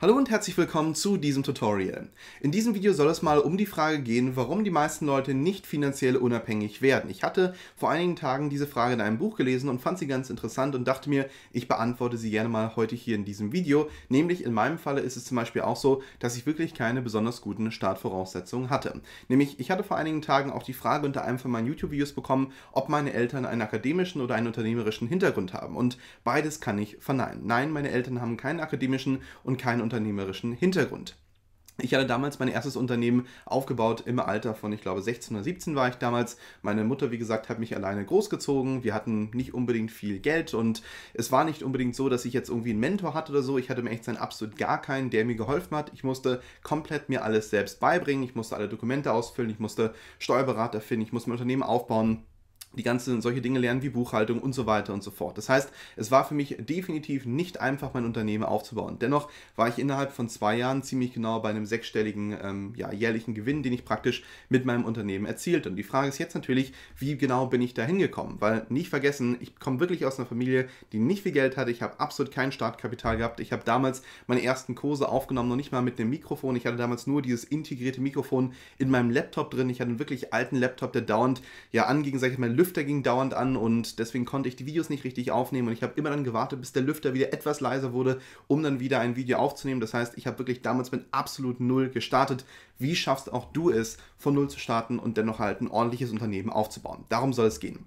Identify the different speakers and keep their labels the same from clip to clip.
Speaker 1: Hallo und herzlich willkommen zu diesem Tutorial. In diesem Video soll es mal um die Frage gehen, warum die meisten Leute nicht finanziell unabhängig werden. Ich hatte vor einigen Tagen diese Frage in einem Buch gelesen und fand sie ganz interessant und dachte mir, ich beantworte sie gerne mal heute hier in diesem Video. Nämlich in meinem Falle ist es zum Beispiel auch so, dass ich wirklich keine besonders guten Startvoraussetzungen hatte. Nämlich ich hatte vor einigen Tagen auch die Frage unter einem von meinen YouTube-Videos bekommen, ob meine Eltern einen akademischen oder einen unternehmerischen Hintergrund haben. Und beides kann ich verneinen. Nein, meine Eltern haben keinen akademischen und keinen unternehmerischen Hintergrund. Ich hatte damals mein erstes Unternehmen aufgebaut im Alter von, ich glaube, 16 oder 17 war ich damals. Meine Mutter, wie gesagt, hat mich alleine großgezogen. Wir hatten nicht unbedingt viel Geld und es war nicht unbedingt so, dass ich jetzt irgendwie einen Mentor hatte oder so. Ich hatte mir echt sein absolut gar keinen, der mir geholfen hat. Ich musste komplett mir alles selbst beibringen. Ich musste alle Dokumente ausfüllen. Ich musste Steuerberater finden. Ich musste mein Unternehmen aufbauen die ganzen solche Dinge lernen wie Buchhaltung und so weiter und so fort. Das heißt, es war für mich definitiv nicht einfach, mein Unternehmen aufzubauen. Dennoch war ich innerhalb von zwei Jahren ziemlich genau bei einem sechsstelligen ähm, ja, jährlichen Gewinn, den ich praktisch mit meinem Unternehmen erzielt. Und die Frage ist jetzt natürlich, wie genau bin ich da hingekommen? Weil nicht vergessen, ich komme wirklich aus einer Familie, die nicht viel Geld hatte. Ich habe absolut kein Startkapital gehabt. Ich habe damals meine ersten Kurse aufgenommen, noch nicht mal mit einem Mikrofon. Ich hatte damals nur dieses integrierte Mikrofon in meinem Laptop drin. Ich hatte einen wirklich alten Laptop, der dauernd ja anging, sag ich mal, Lüfter ging dauernd an und deswegen konnte ich die Videos nicht richtig aufnehmen und ich habe immer dann gewartet, bis der Lüfter wieder etwas leiser wurde, um dann wieder ein Video aufzunehmen. Das heißt, ich habe wirklich damals mit absolut null gestartet. Wie schaffst auch du es, von null zu starten und dennoch halt ein ordentliches Unternehmen aufzubauen? Darum soll es gehen.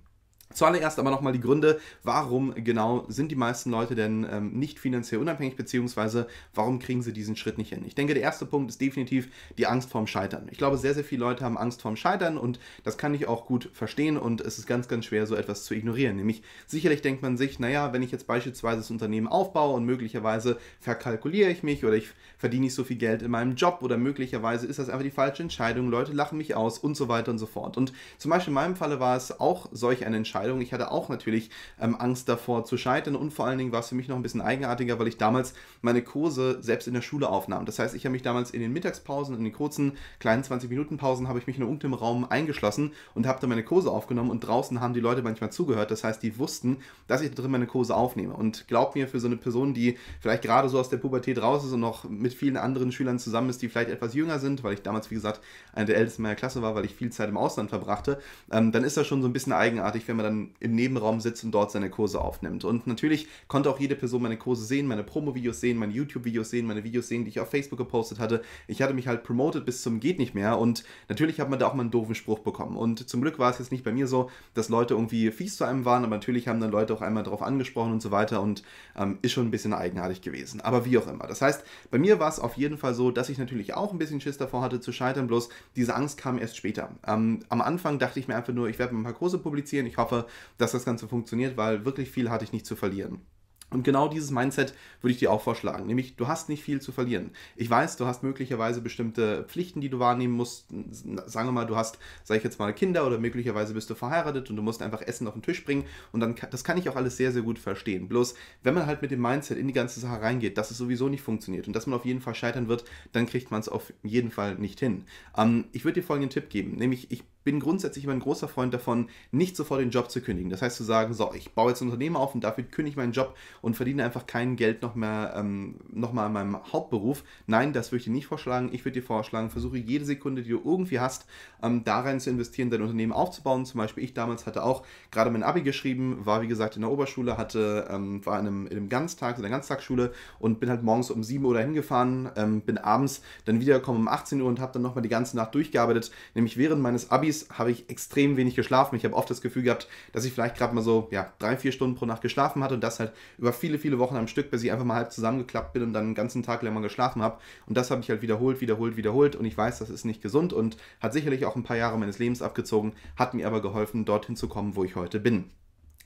Speaker 1: Zuallererst aber nochmal die Gründe, warum genau sind die meisten Leute denn ähm, nicht finanziell unabhängig, beziehungsweise warum kriegen sie diesen Schritt nicht hin. Ich denke, der erste Punkt ist definitiv die Angst vorm Scheitern. Ich glaube, sehr, sehr viele Leute haben Angst vorm Scheitern und das kann ich auch gut verstehen und es ist ganz, ganz schwer, so etwas zu ignorieren. Nämlich sicherlich denkt man sich, naja, wenn ich jetzt beispielsweise das Unternehmen aufbaue und möglicherweise verkalkuliere ich mich oder ich verdiene nicht so viel Geld in meinem Job oder möglicherweise ist das einfach die falsche Entscheidung, Leute lachen mich aus und so weiter und so fort. Und zum Beispiel in meinem Falle war es auch solch eine Entscheidung, Entscheidung. Ich hatte auch natürlich ähm, Angst davor zu scheitern und vor allen Dingen war es für mich noch ein bisschen eigenartiger, weil ich damals meine Kurse selbst in der Schule aufnahm. Das heißt, ich habe mich damals in den Mittagspausen, in den kurzen kleinen 20-Minuten-Pausen, habe ich mich in irgendeinem Raum eingeschlossen und habe dann meine Kurse aufgenommen und draußen haben die Leute manchmal zugehört. Das heißt, die wussten, dass ich da drin meine Kurse aufnehme. Und glaubt mir, für so eine Person, die vielleicht gerade so aus der Pubertät raus ist und noch mit vielen anderen Schülern zusammen ist, die vielleicht etwas jünger sind, weil ich damals, wie gesagt, einer der ältesten meiner Klasse war, weil ich viel Zeit im Ausland verbrachte, ähm, dann ist das schon so ein bisschen eigenartig, wenn man dann im Nebenraum sitzt und dort seine Kurse aufnimmt. Und natürlich konnte auch jede Person meine Kurse sehen, meine Promo-Videos sehen, meine YouTube-Videos sehen, meine Videos sehen, die ich auf Facebook gepostet hatte. Ich hatte mich halt promoted bis zum geht nicht mehr und natürlich hat man da auch mal einen doofen Spruch bekommen. Und zum Glück war es jetzt nicht bei mir so, dass Leute irgendwie fies zu einem waren, aber natürlich haben dann Leute auch einmal darauf angesprochen und so weiter und ähm, ist schon ein bisschen eigenartig gewesen. Aber wie auch immer. Das heißt, bei mir war es auf jeden Fall so, dass ich natürlich auch ein bisschen Schiss davor hatte zu scheitern, bloß diese Angst kam erst später. Ähm, am Anfang dachte ich mir einfach nur, ich werde ein paar Kurse publizieren. Ich hoffe, dass das Ganze funktioniert, weil wirklich viel hatte ich nicht zu verlieren. Und genau dieses Mindset würde ich dir auch vorschlagen. Nämlich, du hast nicht viel zu verlieren. Ich weiß, du hast möglicherweise bestimmte Pflichten, die du wahrnehmen musst. Sagen wir mal, du hast, sage ich jetzt mal, Kinder oder möglicherweise bist du verheiratet und du musst einfach Essen auf den Tisch bringen. Und dann, das kann ich auch alles sehr, sehr gut verstehen. Bloß, wenn man halt mit dem Mindset in die ganze Sache reingeht, dass es sowieso nicht funktioniert und dass man auf jeden Fall scheitern wird, dann kriegt man es auf jeden Fall nicht hin. Ähm, ich würde dir folgenden Tipp geben. Nämlich, ich bin grundsätzlich immer ein großer Freund davon, nicht sofort den Job zu kündigen. Das heißt zu sagen, so, ich baue jetzt ein Unternehmen auf und dafür kündige ich meinen Job und verdiene einfach kein Geld noch mehr ähm, noch mal an meinem Hauptberuf. Nein, das würde ich dir nicht vorschlagen. Ich würde dir vorschlagen, versuche jede Sekunde, die du irgendwie hast, ähm, da rein zu investieren, dein Unternehmen aufzubauen. Zum Beispiel ich damals hatte auch gerade mein Abi geschrieben, war wie gesagt in der Oberschule, hatte, ähm, war in einem, in einem Ganztag, in der Ganztagsschule und bin halt morgens um 7 Uhr dahin gefahren, ähm, bin abends dann wiedergekommen um 18 Uhr und habe dann nochmal die ganze Nacht durchgearbeitet, nämlich während meines Abis Abis habe ich extrem wenig geschlafen. Ich habe oft das Gefühl gehabt, dass ich vielleicht gerade mal so ja, drei, vier Stunden pro Nacht geschlafen hatte und das halt über viele, viele Wochen am Stück, bis ich einfach mal halb zusammengeklappt bin und dann den ganzen Tag mal geschlafen habe. Und das habe ich halt wiederholt, wiederholt, wiederholt und ich weiß, das ist nicht gesund und hat sicherlich auch ein paar Jahre meines Lebens abgezogen, hat mir aber geholfen, dorthin zu kommen, wo ich heute bin.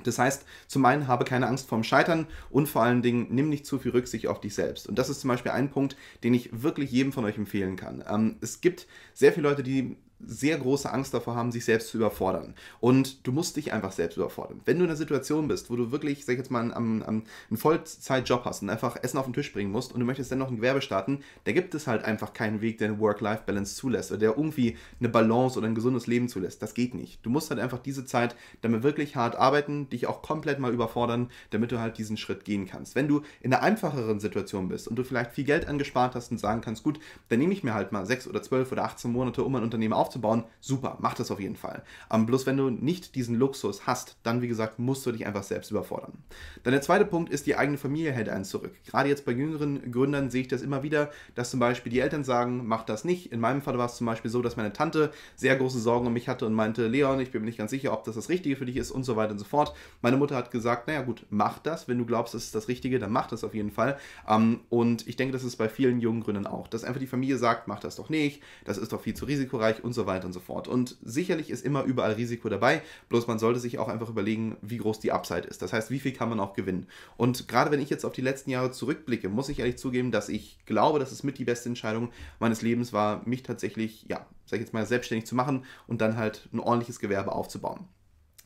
Speaker 1: Das heißt, zum einen habe keine Angst vorm Scheitern und vor allen Dingen nimm nicht zu viel Rücksicht auf dich selbst. Und das ist zum Beispiel ein Punkt, den ich wirklich jedem von euch empfehlen kann. Ähm, es gibt sehr viele Leute, die sehr große Angst davor haben, sich selbst zu überfordern. Und du musst dich einfach selbst überfordern. Wenn du in einer Situation bist, wo du wirklich, sag ich jetzt mal, einen, einen Vollzeitjob hast und einfach Essen auf den Tisch bringen musst und du möchtest dann noch ein Gewerbe starten, da gibt es halt einfach keinen Weg, der eine Work-Life-Balance zulässt oder der irgendwie eine Balance oder ein gesundes Leben zulässt. Das geht nicht. Du musst halt einfach diese Zeit damit wirklich hart arbeiten, dich auch komplett mal überfordern, damit du halt diesen Schritt gehen kannst. Wenn du in einer einfacheren Situation bist und du vielleicht viel Geld angespart hast und sagen kannst, gut, dann nehme ich mir halt mal sechs oder zwölf oder 18 Monate, um ein Unternehmen aufzubauen, super, mach das auf jeden Fall. Ähm, bloß wenn du nicht diesen Luxus hast, dann wie gesagt, musst du dich einfach selbst überfordern. Dann der zweite Punkt ist, die eigene Familie hält einen zurück. Gerade jetzt bei jüngeren Gründern sehe ich das immer wieder, dass zum Beispiel die Eltern sagen, mach das nicht. In meinem Fall war es zum Beispiel so, dass meine Tante sehr große Sorgen um mich hatte und meinte, Leon, ich bin mir nicht ganz sicher, ob das das Richtige für dich ist und so weiter und so fort. Meine Mutter hat gesagt, naja gut, mach das. Wenn du glaubst, das ist das Richtige, dann mach das auf jeden Fall. Ähm, und ich denke, das ist bei vielen jungen Gründern auch, dass einfach die Familie sagt, mach das doch nicht, das ist doch viel zu risikoreich und so weiter und so fort. Und sicherlich ist immer überall Risiko dabei, bloß man sollte sich auch einfach überlegen, wie groß die Upside ist. Das heißt, wie viel kann man auch gewinnen. Und gerade wenn ich jetzt auf die letzten Jahre zurückblicke, muss ich ehrlich zugeben, dass ich glaube, dass es mit die beste Entscheidung meines Lebens war, mich tatsächlich, ja, sag ich jetzt mal, selbstständig zu machen und dann halt ein ordentliches Gewerbe aufzubauen.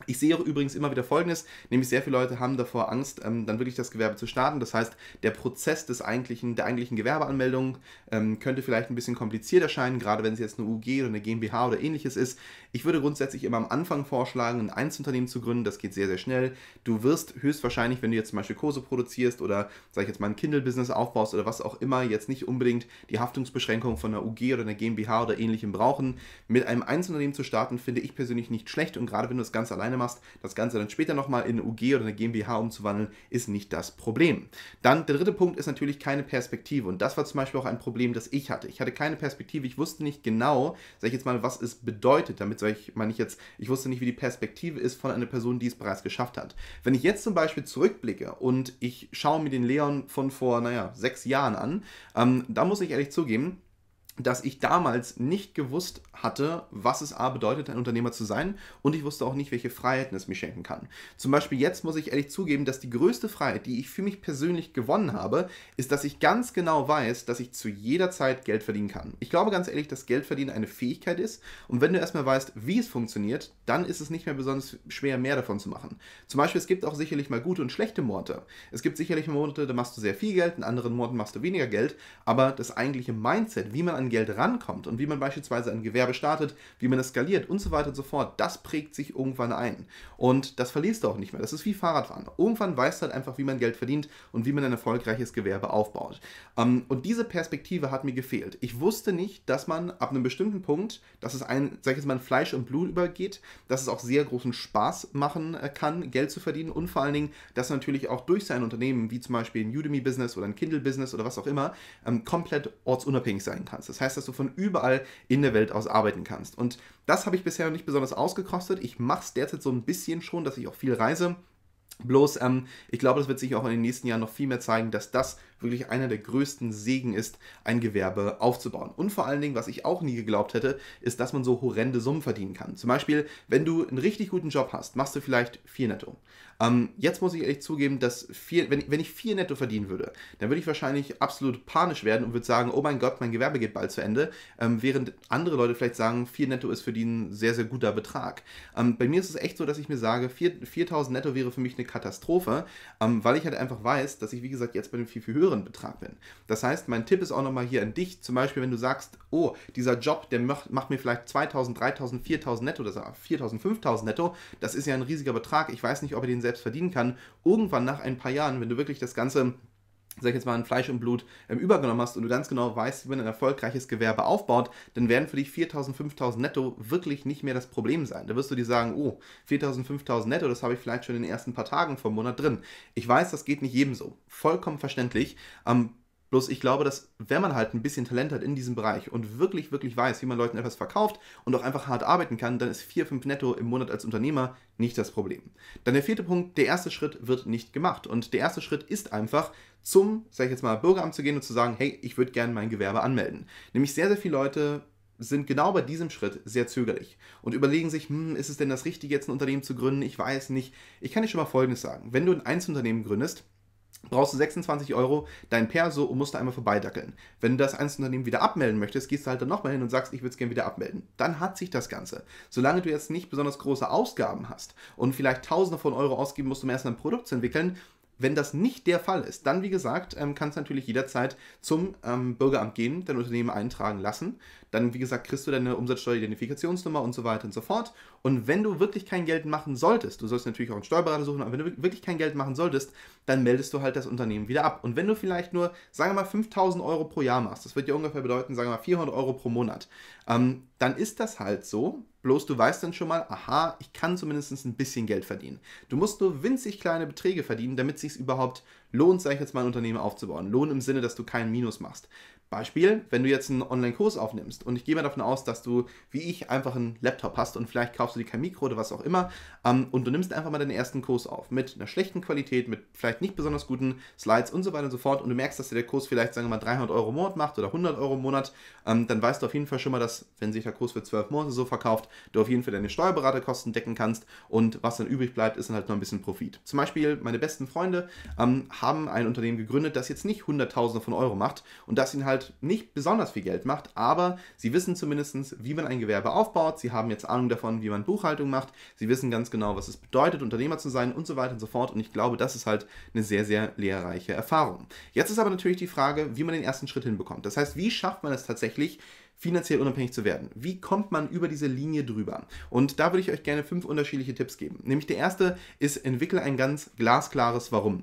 Speaker 1: Ich sehe auch übrigens immer wieder Folgendes, nämlich sehr viele Leute haben davor Angst, ähm, dann wirklich das Gewerbe zu starten. Das heißt, der Prozess des eigentlichen, der eigentlichen Gewerbeanmeldung ähm, könnte vielleicht ein bisschen kompliziert erscheinen, gerade wenn es jetzt eine UG oder eine GmbH oder ähnliches ist. Ich würde grundsätzlich immer am Anfang vorschlagen, ein Einzelunternehmen zu gründen. Das geht sehr, sehr schnell. Du wirst höchstwahrscheinlich, wenn du jetzt zum Beispiel Kurse produzierst oder, sag ich jetzt mal, ein Kindle-Business aufbaust oder was auch immer, jetzt nicht unbedingt die Haftungsbeschränkung von einer UG oder einer GmbH oder ähnlichem brauchen. Mit einem Einzelunternehmen zu starten, finde ich persönlich nicht schlecht und gerade wenn du das ganz alleine machst, das Ganze dann später nochmal in eine UG oder eine GmbH umzuwandeln, ist nicht das Problem. Dann der dritte Punkt ist natürlich keine Perspektive und das war zum Beispiel auch ein Problem, das ich hatte. Ich hatte keine Perspektive, ich wusste nicht genau, sag ich jetzt mal, was es bedeutet. Damit sage ich, meine ich jetzt, ich wusste nicht, wie die Perspektive ist von einer Person, die es bereits geschafft hat. Wenn ich jetzt zum Beispiel zurückblicke und ich schaue mir den Leon von vor, naja, sechs Jahren an, ähm, da muss ich ehrlich zugeben, dass ich damals nicht gewusst hatte, was es A bedeutet, ein Unternehmer zu sein und ich wusste auch nicht, welche Freiheiten es mir schenken kann. Zum Beispiel jetzt muss ich ehrlich zugeben, dass die größte Freiheit, die ich für mich persönlich gewonnen habe, ist, dass ich ganz genau weiß, dass ich zu jeder Zeit Geld verdienen kann. Ich glaube ganz ehrlich, dass Geld verdienen eine Fähigkeit ist und wenn du erstmal weißt, wie es funktioniert, dann ist es nicht mehr besonders schwer, mehr davon zu machen. Zum Beispiel, es gibt auch sicherlich mal gute und schlechte Monate. Es gibt sicherlich Monate, da machst du sehr viel Geld, in anderen Monaten machst du weniger Geld, aber das eigentliche Mindset, wie man an Geld rankommt und wie man beispielsweise ein Gewerbe startet, wie man es skaliert und so weiter und so fort, das prägt sich irgendwann ein. Und das verlierst du auch nicht mehr. Das ist wie Fahrradfahren. Irgendwann weißt du halt einfach, wie man Geld verdient und wie man ein erfolgreiches Gewerbe aufbaut. Ähm, und diese Perspektive hat mir gefehlt. Ich wusste nicht, dass man ab einem bestimmten Punkt, dass es ein, sag ich jetzt mal, Fleisch und Blut übergeht, dass es auch sehr großen Spaß machen äh, kann, Geld zu verdienen und vor allen Dingen, dass natürlich auch durch sein Unternehmen, wie zum Beispiel ein Udemy-Business oder ein Kindle-Business oder was auch immer, ähm, komplett ortsunabhängig sein kannst. Das heißt, dass du von überall in der Welt aus arbeiten kannst. Und das habe ich bisher noch nicht besonders ausgekostet. Ich mache es derzeit so ein bisschen schon, dass ich auch viel reise. Bloß, ähm, ich glaube, das wird sich auch in den nächsten Jahren noch viel mehr zeigen, dass das wirklich einer der größten Segen ist, ein Gewerbe aufzubauen. Und vor allen Dingen, was ich auch nie geglaubt hätte, ist, dass man so horrende Summen verdienen kann. Zum Beispiel, wenn du einen richtig guten Job hast, machst du vielleicht 4 netto. Ähm, jetzt muss ich ehrlich zugeben, dass vier, wenn, wenn ich 4 netto verdienen würde, dann würde ich wahrscheinlich absolut panisch werden und würde sagen, oh mein Gott, mein Gewerbe geht bald zu Ende, ähm, während andere Leute vielleicht sagen, 4 netto ist für die ein sehr, sehr guter Betrag. Ähm, bei mir ist es echt so, dass ich mir sage, 4000 netto wäre für mich eine Katastrophe, ähm, weil ich halt einfach weiß, dass ich, wie gesagt, jetzt bei einem viel, viel höheren höheren Betrag bin. Das heißt, mein Tipp ist auch nochmal hier an dich, zum Beispiel, wenn du sagst, oh, dieser Job, der macht, macht mir vielleicht 2000, 3000, 4000 netto, das 4000, 5000 netto, das ist ja ein riesiger Betrag, ich weiß nicht, ob er den selbst verdienen kann. Irgendwann nach ein paar Jahren, wenn du wirklich das Ganze sag ich jetzt mal, in Fleisch und Blut ähm, übergenommen hast und du ganz genau weißt, wie man ein erfolgreiches Gewerbe aufbaut, dann werden für dich 4.000, 5.000 netto wirklich nicht mehr das Problem sein. Da wirst du dir sagen, oh, 4.000, 5.000 netto, das habe ich vielleicht schon in den ersten paar Tagen vom Monat drin. Ich weiß, das geht nicht jedem so. Vollkommen verständlich. Ähm, Bloß ich glaube, dass wenn man halt ein bisschen Talent hat in diesem Bereich und wirklich, wirklich weiß, wie man Leuten etwas verkauft und auch einfach hart arbeiten kann, dann ist 4, 5 netto im Monat als Unternehmer nicht das Problem. Dann der vierte Punkt, der erste Schritt wird nicht gemacht. Und der erste Schritt ist einfach, zum, sag ich jetzt mal, Bürgeramt zu gehen und zu sagen, hey, ich würde gerne mein Gewerbe anmelden. Nämlich sehr, sehr viele Leute sind genau bei diesem Schritt sehr zögerlich und überlegen sich, hm, ist es denn das Richtige, jetzt ein Unternehmen zu gründen? Ich weiß nicht. Ich kann dir schon mal Folgendes sagen. Wenn du ein Einzelunternehmen gründest, brauchst du 26 Euro dein Perso und musst da einmal vorbeidackeln. Wenn du das Einzelunternehmen wieder abmelden möchtest, gehst du halt dann nochmal hin und sagst, ich würde es gerne wieder abmelden. Dann hat sich das Ganze. Solange du jetzt nicht besonders große Ausgaben hast und vielleicht Tausende von Euro ausgeben musst, um erst ein Produkt zu entwickeln, wenn das nicht der Fall ist, dann, wie gesagt, ähm, kannst du natürlich jederzeit zum ähm, Bürgeramt gehen, dein Unternehmen eintragen lassen. Dann, wie gesagt, kriegst du deine Umsatzsteueridentifikationsnummer und so weiter und so fort. Und wenn du wirklich kein Geld machen solltest, du sollst natürlich auch einen Steuerberater suchen, aber wenn du wirklich kein Geld machen solltest, dann meldest du halt das Unternehmen wieder ab. Und wenn du vielleicht nur, sagen wir mal, 5000 Euro pro Jahr machst, das wird dir ungefähr bedeuten, sagen wir mal, 400 Euro pro Monat, ähm, dann ist das halt so. Bloß du weißt dann schon mal, aha, ich kann zumindest ein bisschen Geld verdienen. Du musst nur winzig kleine Beträge verdienen, damit es sich überhaupt lohnt, sag ich jetzt mal, ein Unternehmen aufzubauen. Lohn im Sinne, dass du keinen Minus machst. Beispiel, wenn du jetzt einen Online-Kurs aufnimmst und ich gehe mal davon aus, dass du, wie ich, einfach einen Laptop hast und vielleicht kaufst du dir kein Mikro oder was auch immer ähm, und du nimmst einfach mal deinen ersten Kurs auf mit einer schlechten Qualität, mit vielleicht nicht besonders guten Slides und so weiter und so fort und du merkst, dass dir der Kurs vielleicht, sagen wir mal, 300 Euro im Monat macht oder 100 Euro im Monat, ähm, dann weißt du auf jeden Fall schon mal, dass, wenn sich der Kurs für 12 Monate so verkauft, du auf jeden Fall deine Steuerberaterkosten decken kannst und was dann übrig bleibt, ist dann halt noch ein bisschen Profit. Zum Beispiel, meine besten Freunde ähm, haben ein Unternehmen gegründet, das jetzt nicht Hunderttausende von Euro macht und das ihnen halt nicht besonders viel Geld macht, aber sie wissen zumindest, wie man ein Gewerbe aufbaut, sie haben jetzt Ahnung davon, wie man Buchhaltung macht, sie wissen ganz genau, was es bedeutet, Unternehmer zu sein und so weiter und so fort und ich glaube, das ist halt eine sehr, sehr lehrreiche Erfahrung. Jetzt ist aber natürlich die Frage, wie man den ersten Schritt hinbekommt. Das heißt, wie schafft man es tatsächlich, finanziell unabhängig zu werden. Wie kommt man über diese Linie drüber? Und da würde ich euch gerne fünf unterschiedliche Tipps geben. Nämlich der erste ist, entwickle ein ganz glasklares Warum.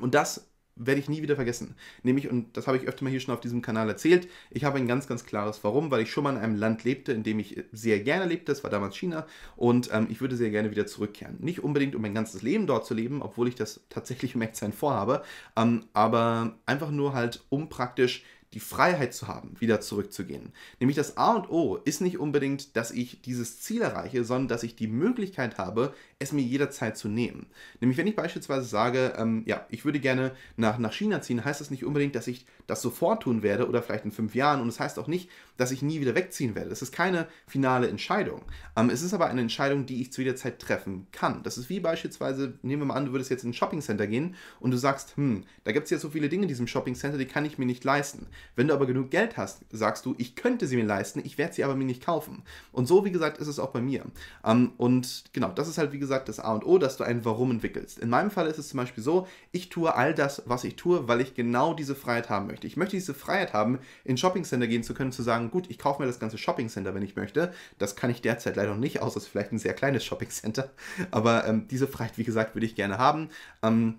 Speaker 1: Und das werde ich nie wieder vergessen. Nämlich, und das habe ich öfter mal hier schon auf diesem Kanal erzählt, ich habe ein ganz, ganz klares Warum, weil ich schon mal in einem Land lebte, in dem ich sehr gerne lebte, das war damals China, und ähm, ich würde sehr gerne wieder zurückkehren. Nicht unbedingt, um mein ganzes Leben dort zu leben, obwohl ich das tatsächlich im Echtsein vorhabe, ähm, aber einfach nur halt, um praktisch die Freiheit zu haben, wieder zurückzugehen. Nämlich das A und O ist nicht unbedingt, dass ich dieses Ziel erreiche, sondern dass ich die Möglichkeit habe, es mir jederzeit zu nehmen. Nämlich wenn ich beispielsweise sage, ähm, ja, ich würde gerne nach, nach China ziehen, heißt das nicht unbedingt, dass ich das sofort tun werde oder vielleicht in fünf Jahren. Und es das heißt auch nicht, dass ich nie wieder wegziehen werde. Das ist keine finale Entscheidung. Ähm, es ist aber eine Entscheidung, die ich zu jeder Zeit treffen kann. Das ist wie beispielsweise, nehmen wir mal an, du würdest jetzt in ein Shoppingcenter gehen und du sagst, hm, da gibt es ja so viele Dinge in diesem Shoppingcenter, die kann ich mir nicht leisten. Wenn du aber genug Geld hast, sagst du, ich könnte sie mir leisten, ich werde sie aber mir nicht kaufen. Und so, wie gesagt, ist es auch bei mir. Ähm, und genau, das ist halt, wie gesagt, das A und O, dass du ein Warum entwickelst. In meinem Fall ist es zum Beispiel so, ich tue all das, was ich tue, weil ich genau diese Freiheit haben möchte. Ich möchte diese Freiheit haben, in Shoppingcenter gehen zu können, zu sagen, gut, ich kaufe mir das ganze Shoppingcenter, wenn ich möchte. Das kann ich derzeit leider noch nicht, außer es ist vielleicht ein sehr kleines Shoppingcenter. Aber ähm, diese Freiheit, wie gesagt, würde ich gerne haben. Ähm,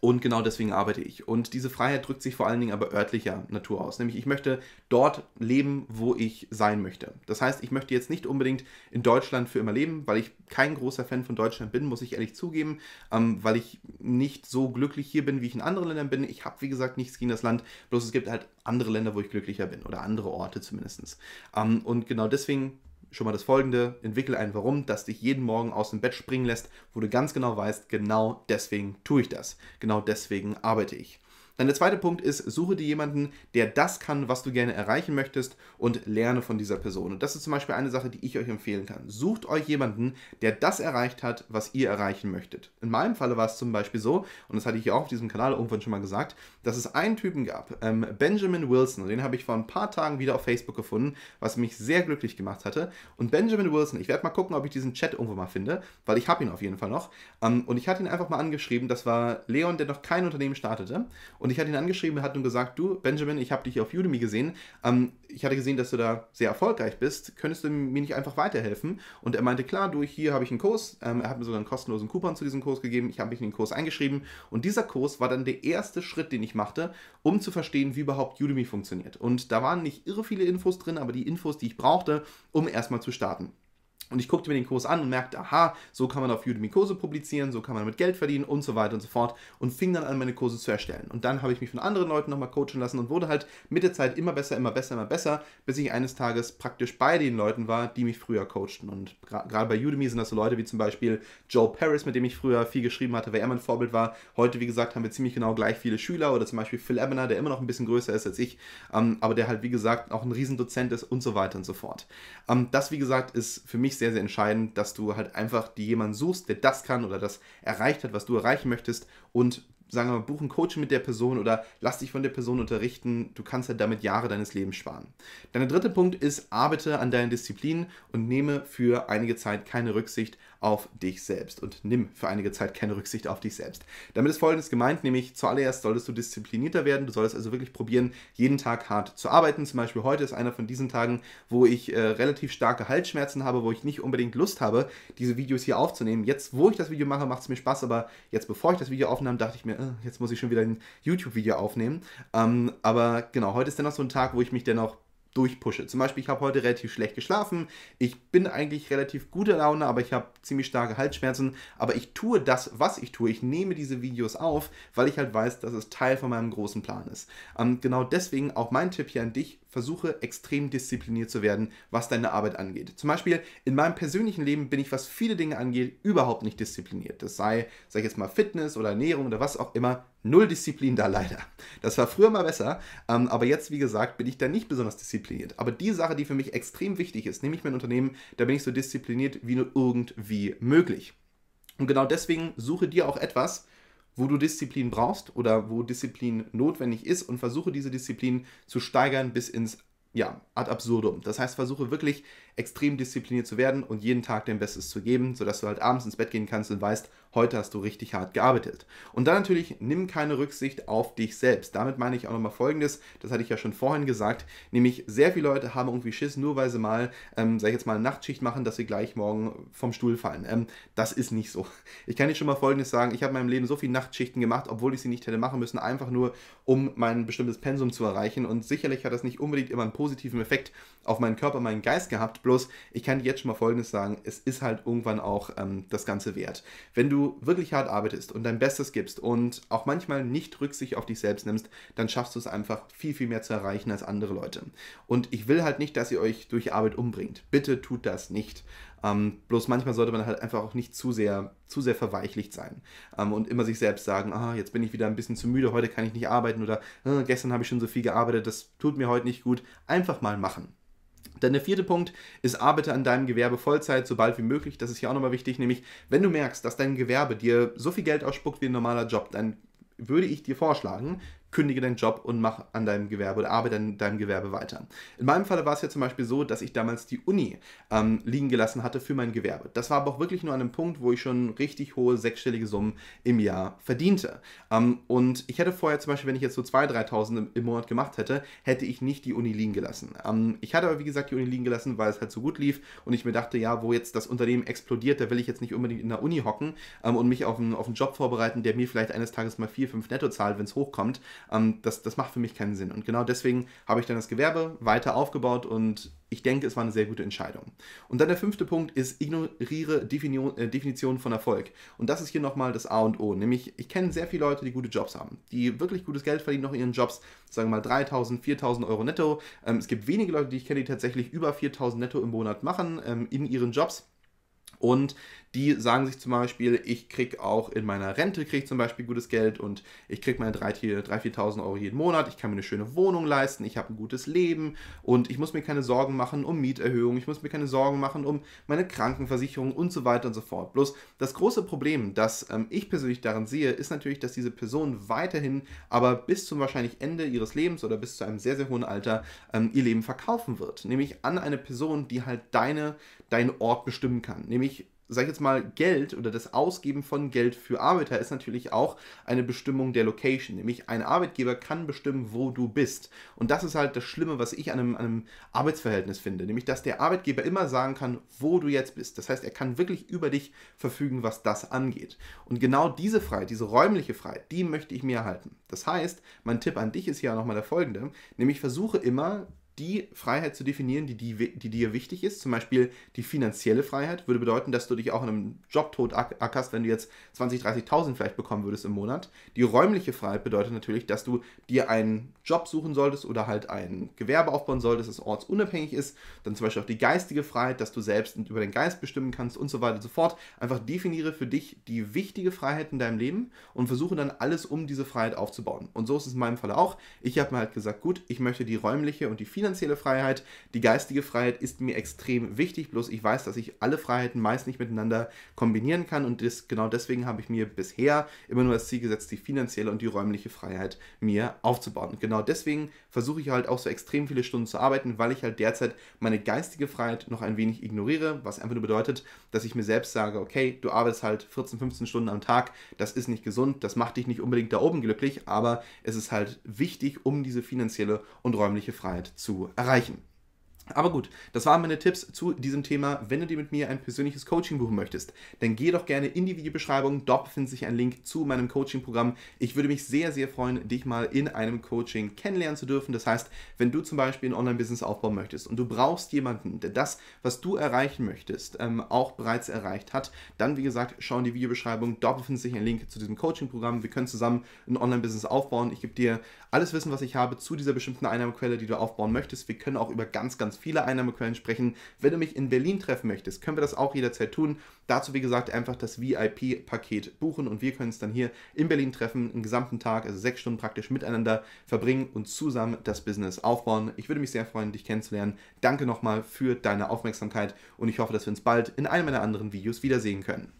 Speaker 1: und genau deswegen arbeite ich. Und diese Freiheit drückt sich vor allen Dingen aber örtlicher Natur aus. Nämlich ich möchte dort leben, wo ich sein möchte. Das heißt, ich möchte jetzt nicht unbedingt in Deutschland für immer leben, weil ich kein großer Fan von Deutschland bin, muss ich ehrlich zugeben, ähm, weil ich nicht so glücklich hier bin, wie ich in anderen Ländern bin. Ich habe, wie gesagt, nichts gegen das Land, bloß es gibt halt andere Länder, wo ich glücklicher bin oder andere Orte zumindest. Ähm, und genau deswegen schon mal das folgende, entwickle ein Warum, das dich jeden Morgen aus dem Bett springen lässt, wo du ganz genau weißt, genau deswegen tue ich das, genau deswegen arbeite ich. Dann der zweite Punkt ist, suche dir jemanden, der das kann, was du gerne erreichen möchtest und lerne von dieser Person. Und das ist zum Beispiel eine Sache, die ich euch empfehlen kann. Sucht euch jemanden, der das erreicht hat, was ihr erreichen möchtet. In meinem Falle war es zum Beispiel so, und das hatte ich ja auch auf diesem Kanal irgendwann schon mal gesagt, dass es einen Typen gab, ähm, Benjamin Wilson, den habe ich vor ein paar Tagen wieder auf Facebook gefunden, was mich sehr glücklich gemacht hatte. Und Benjamin Wilson, ich werde mal gucken, ob ich diesen Chat irgendwo mal finde, weil ich habe ihn auf jeden Fall noch. Ähm, und ich hatte ihn einfach mal angeschrieben, das war Leon, der noch kein Unternehmen startete. Und und ich hatte ihn angeschrieben, hat nun gesagt, du, Benjamin, ich habe dich auf Udemy gesehen. Ähm, ich hatte gesehen, dass du da sehr erfolgreich bist. Könntest du mir nicht einfach weiterhelfen? Und er meinte, klar, du, hier habe ich einen Kurs. Ähm, er hat mir sogar einen kostenlosen Coupon zu diesem Kurs gegeben. Ich habe mich in den Kurs eingeschrieben. Und dieser Kurs war dann der erste Schritt, den ich machte, um zu verstehen, wie überhaupt Udemy funktioniert. Und da waren nicht irre viele Infos drin, aber die Infos, die ich brauchte, um erstmal zu starten. Und ich guckte mir den Kurs an und merkte, aha, so kann man auf Udemy Kurse publizieren, so kann man damit Geld verdienen und so weiter und so fort und fing dann an, meine Kurse zu erstellen. Und dann habe ich mich von anderen Leuten nochmal coachen lassen und wurde halt mit der Zeit immer besser, immer besser, immer besser, bis ich eines Tages praktisch bei den Leuten war, die mich früher coachten. Und gerade bei Udemy sind das so Leute wie zum Beispiel Joe Paris, mit dem ich früher viel geschrieben hatte, wer er mein Vorbild war. Heute, wie gesagt, haben wir ziemlich genau gleich viele Schüler oder zum Beispiel Phil Ebener, der immer noch ein bisschen größer ist als ich, ähm, aber der halt, wie gesagt, auch ein Riesendozent ist und so weiter und so fort. Ähm, das, wie gesagt, ist für mich sehr, sehr entscheidend, dass du halt einfach die jemanden suchst, der das kann oder das erreicht hat, was du erreichen möchtest und sagen wir mal, buch ein Coaching mit der Person oder lass dich von der Person unterrichten. Du kannst halt damit Jahre deines Lebens sparen. Dann der dritte Punkt ist, arbeite an deinen Disziplinen und nehme für einige Zeit keine Rücksicht auf dich selbst und nimm für einige Zeit keine Rücksicht auf dich selbst. Damit ist folgendes gemeint, nämlich zuallererst solltest du disziplinierter werden. Du solltest also wirklich probieren, jeden Tag hart zu arbeiten. Zum Beispiel heute ist einer von diesen Tagen, wo ich äh, relativ starke Halsschmerzen habe, wo ich nicht unbedingt Lust habe, diese Videos hier aufzunehmen. Jetzt, wo ich das Video mache, macht es mir Spaß, aber jetzt, bevor ich das Video aufnahm, dachte ich mir, äh, jetzt muss ich schon wieder ein YouTube-Video aufnehmen. Ähm, aber genau, heute ist dennoch so ein Tag, wo ich mich dennoch durchpushe. Zum Beispiel, ich habe heute relativ schlecht geschlafen, ich bin eigentlich relativ guter Laune, aber ich habe ziemlich starke Halsschmerzen. Aber ich tue das, was ich tue. Ich nehme diese Videos auf, weil ich halt weiß, dass es Teil von meinem großen Plan ist. Ähm, genau deswegen auch mein Tipp hier an dich, versuche extrem diszipliniert zu werden, was deine Arbeit angeht. Zum Beispiel in meinem persönlichen Leben bin ich, was viele Dinge angeht, überhaupt nicht diszipliniert. Das sei, sag ich jetzt mal, Fitness oder Ernährung oder was auch immer. Null Disziplin da leider. Das war früher mal besser, ähm, aber jetzt, wie gesagt, bin ich da nicht besonders diszipliniert. Aber die Sache, die für mich extrem wichtig ist, nämlich mein Unternehmen, da bin ich so diszipliniert wie nur irgendwie möglich. Und genau deswegen suche dir auch etwas, wo du Disziplin brauchst oder wo Disziplin notwendig ist und versuche diese Disziplin zu steigern bis ins ja, ad absurdum. Das heißt, versuche wirklich extrem diszipliniert zu werden und jeden Tag dein Bestes zu geben, sodass du halt abends ins Bett gehen kannst und weißt, heute hast du richtig hart gearbeitet. Und dann natürlich, nimm keine Rücksicht auf dich selbst. Damit meine ich auch nochmal Folgendes, das hatte ich ja schon vorhin gesagt, nämlich sehr viele Leute haben irgendwie Schiss, nur weil sie mal, ähm, sag ich jetzt mal, eine Nachtschicht machen, dass sie gleich morgen vom Stuhl fallen. Ähm, das ist nicht so. Ich kann dir schon mal Folgendes sagen, ich habe in meinem Leben so viele Nachtschichten gemacht, obwohl ich sie nicht hätte machen müssen, einfach nur, um mein bestimmtes Pensum zu erreichen. Und sicherlich hat das nicht unbedingt immer einen positiven Effekt auf meinen Körper, meinen Geist gehabt, Bloß, ich kann dir jetzt schon mal Folgendes sagen, es ist halt irgendwann auch ähm, das Ganze wert. Wenn du wirklich hart arbeitest und dein Bestes gibst und auch manchmal nicht Rücksicht auf dich selbst nimmst, dann schaffst du es einfach viel, viel mehr zu erreichen als andere Leute. Und ich will halt nicht, dass ihr euch durch Arbeit umbringt. Bitte tut das nicht. Ähm, bloß manchmal sollte man halt einfach auch nicht zu sehr, zu sehr verweichlicht sein ähm, und immer sich selbst sagen, ah, jetzt bin ich wieder ein bisschen zu müde, heute kann ich nicht arbeiten oder äh, gestern habe ich schon so viel gearbeitet, das tut mir heute nicht gut. Einfach mal machen. Dann der vierte Punkt ist, arbeite an deinem Gewerbe Vollzeit, so bald wie möglich. Das ist hier auch nochmal wichtig, nämlich wenn du merkst, dass dein Gewerbe dir so viel Geld ausspuckt wie ein normaler Job, dann würde ich dir vorschlagen, kündige deinen Job und mach an deinem Gewerbe oder arbeite an deinem Gewerbe weiter. In meinem Fall war es ja zum Beispiel so, dass ich damals die Uni ähm, liegen gelassen hatte für mein Gewerbe. Das war aber auch wirklich nur an einem Punkt, wo ich schon richtig hohe sechsstellige Summen im Jahr verdiente. Ähm, und ich hätte vorher zum Beispiel, wenn ich jetzt so 2.000, 3.000 im, Monat gemacht hätte, hätte ich nicht die Uni liegen gelassen. Ähm, ich hatte aber wie gesagt die Uni liegen gelassen, weil es halt so gut lief und ich mir dachte, ja, wo jetzt das Unternehmen explodiert, da will ich jetzt nicht unbedingt in der Uni hocken ähm, und mich auf einen, auf einen Job vorbereiten, der mir vielleicht eines Tages mal 4, 5 netto zahlt, wenn es hochkommt. Ähm, das, das macht für mich keinen Sinn. Und genau deswegen habe ich dann das Gewerbe weiter aufgebaut und ich denke, es war eine sehr gute Entscheidung. Und dann der fünfte Punkt ist, ignoriere äh, Definitionen von Erfolg. Und das ist hier nochmal das A und O. Nämlich, ich kenne sehr viele Leute, die gute Jobs haben, die wirklich gutes Geld verdienen noch in ihren Jobs, sagen wir mal 3000, 4000 Euro netto. Ähm, es gibt wenige Leute, die ich kenne, die tatsächlich über 4000 netto im Monat machen ähm, in ihren Jobs. Und die sagen sich zum Beispiel, ich kriege auch in meiner Rente krieg zum Beispiel gutes Geld und ich kriege meine 3.000, 4.000 Euro jeden Monat, ich kann mir eine schöne Wohnung leisten, ich habe ein gutes Leben und ich muss mir keine Sorgen machen um Mieterhöhung, ich muss mir keine Sorgen machen um meine Krankenversicherung und so weiter und so fort. Bloß das große Problem, das ähm, ich persönlich daran sehe, ist natürlich, dass diese Person weiterhin aber bis zum wahrscheinlich Ende ihres Lebens oder bis zu einem sehr, sehr hohen Alter ähm, ihr Leben verkaufen wird. Nämlich an eine Person, die halt deine, deinen Ort bestimmen kann. Nämlich sag ich jetzt mal, Geld oder das Ausgeben von Geld für Arbeiter ist natürlich auch eine Bestimmung der Location. Nämlich ein Arbeitgeber kann bestimmen, wo du bist. Und das ist halt das Schlimme, was ich an einem, an einem Arbeitsverhältnis finde. Nämlich, dass der Arbeitgeber immer sagen kann, wo du jetzt bist. Das heißt, er kann wirklich über dich verfügen, was das angeht. Und genau diese Freiheit, diese räumliche Freiheit, die möchte ich mir erhalten. Das heißt, mein Tipp an dich ist hier auch nochmal der folgende. Nämlich versuche immer die Freiheit zu definieren, die, die, die dir wichtig ist. Zum Beispiel die finanzielle Freiheit würde bedeuten, dass du dich auch in einem Job tot ackerst, wenn du jetzt 20.000, 30.000 vielleicht bekommen würdest im Monat. Die räumliche Freiheit bedeutet natürlich, dass du dir einen Job suchen solltest oder halt ein Gewerbe aufbauen solltest, das ortsunabhängig ist. Dann zum Beispiel auch die geistige Freiheit, dass du selbst über den Geist bestimmen kannst und so weiter und so fort. Einfach definiere für dich die wichtige Freiheit in deinem Leben und versuche dann alles um diese Freiheit aufzubauen. Und so ist es in meinem Fall auch. Ich habe mir halt gesagt, gut, ich möchte die räumliche und die finanzielle finanzielle Freiheit, die geistige Freiheit ist mir extrem wichtig, bloß ich weiß, dass ich alle Freiheiten meist nicht miteinander kombinieren kann. Und das, genau deswegen habe ich mir bisher immer nur das Ziel gesetzt, die finanzielle und die räumliche Freiheit mir aufzubauen. Und genau deswegen versuche ich halt auch so extrem viele Stunden zu arbeiten, weil ich halt derzeit meine geistige Freiheit noch ein wenig ignoriere, was einfach nur bedeutet, dass ich mir selbst sage, okay, du arbeitest halt 14, 15 Stunden am Tag, das ist nicht gesund, das macht dich nicht unbedingt da oben glücklich, aber es ist halt wichtig, um diese finanzielle und räumliche Freiheit zu erreichen. Aber gut, das waren meine Tipps zu diesem Thema. Wenn du dir mit mir ein persönliches Coaching buchen möchtest, dann geh doch gerne in die Videobeschreibung. Dort befindet sich ein Link zu meinem Coaching-Programm. Ich würde mich sehr, sehr freuen, dich mal in einem Coaching kennenlernen zu dürfen. Das heißt, wenn du zum Beispiel ein Online-Business aufbauen möchtest und du brauchst jemanden, der das, was du erreichen möchtest, ähm, auch bereits erreicht hat, dann, wie gesagt, schau in die Videobeschreibung. Dort befindet sich ein Link zu diesem Coaching-Programm. Wir können zusammen ein Online-Business aufbauen. Ich gebe dir alles Wissen, was ich habe zu dieser bestimmten Einnahmequelle, die du aufbauen möchtest. Wir können auch über ganz, ganz viele Einnahmequellen sprechen. Wenn du mich in Berlin treffen möchtest, können wir das auch jederzeit tun. Dazu, wie gesagt, einfach das VIP-Paket buchen und wir können es dann hier in Berlin treffen, einen gesamten Tag, also sechs Stunden praktisch miteinander verbringen und zusammen das Business aufbauen. Ich würde mich sehr freuen, dich kennenzulernen. Danke nochmal für deine Aufmerksamkeit und ich hoffe, dass wir uns bald in einem meiner anderen Videos wiedersehen können.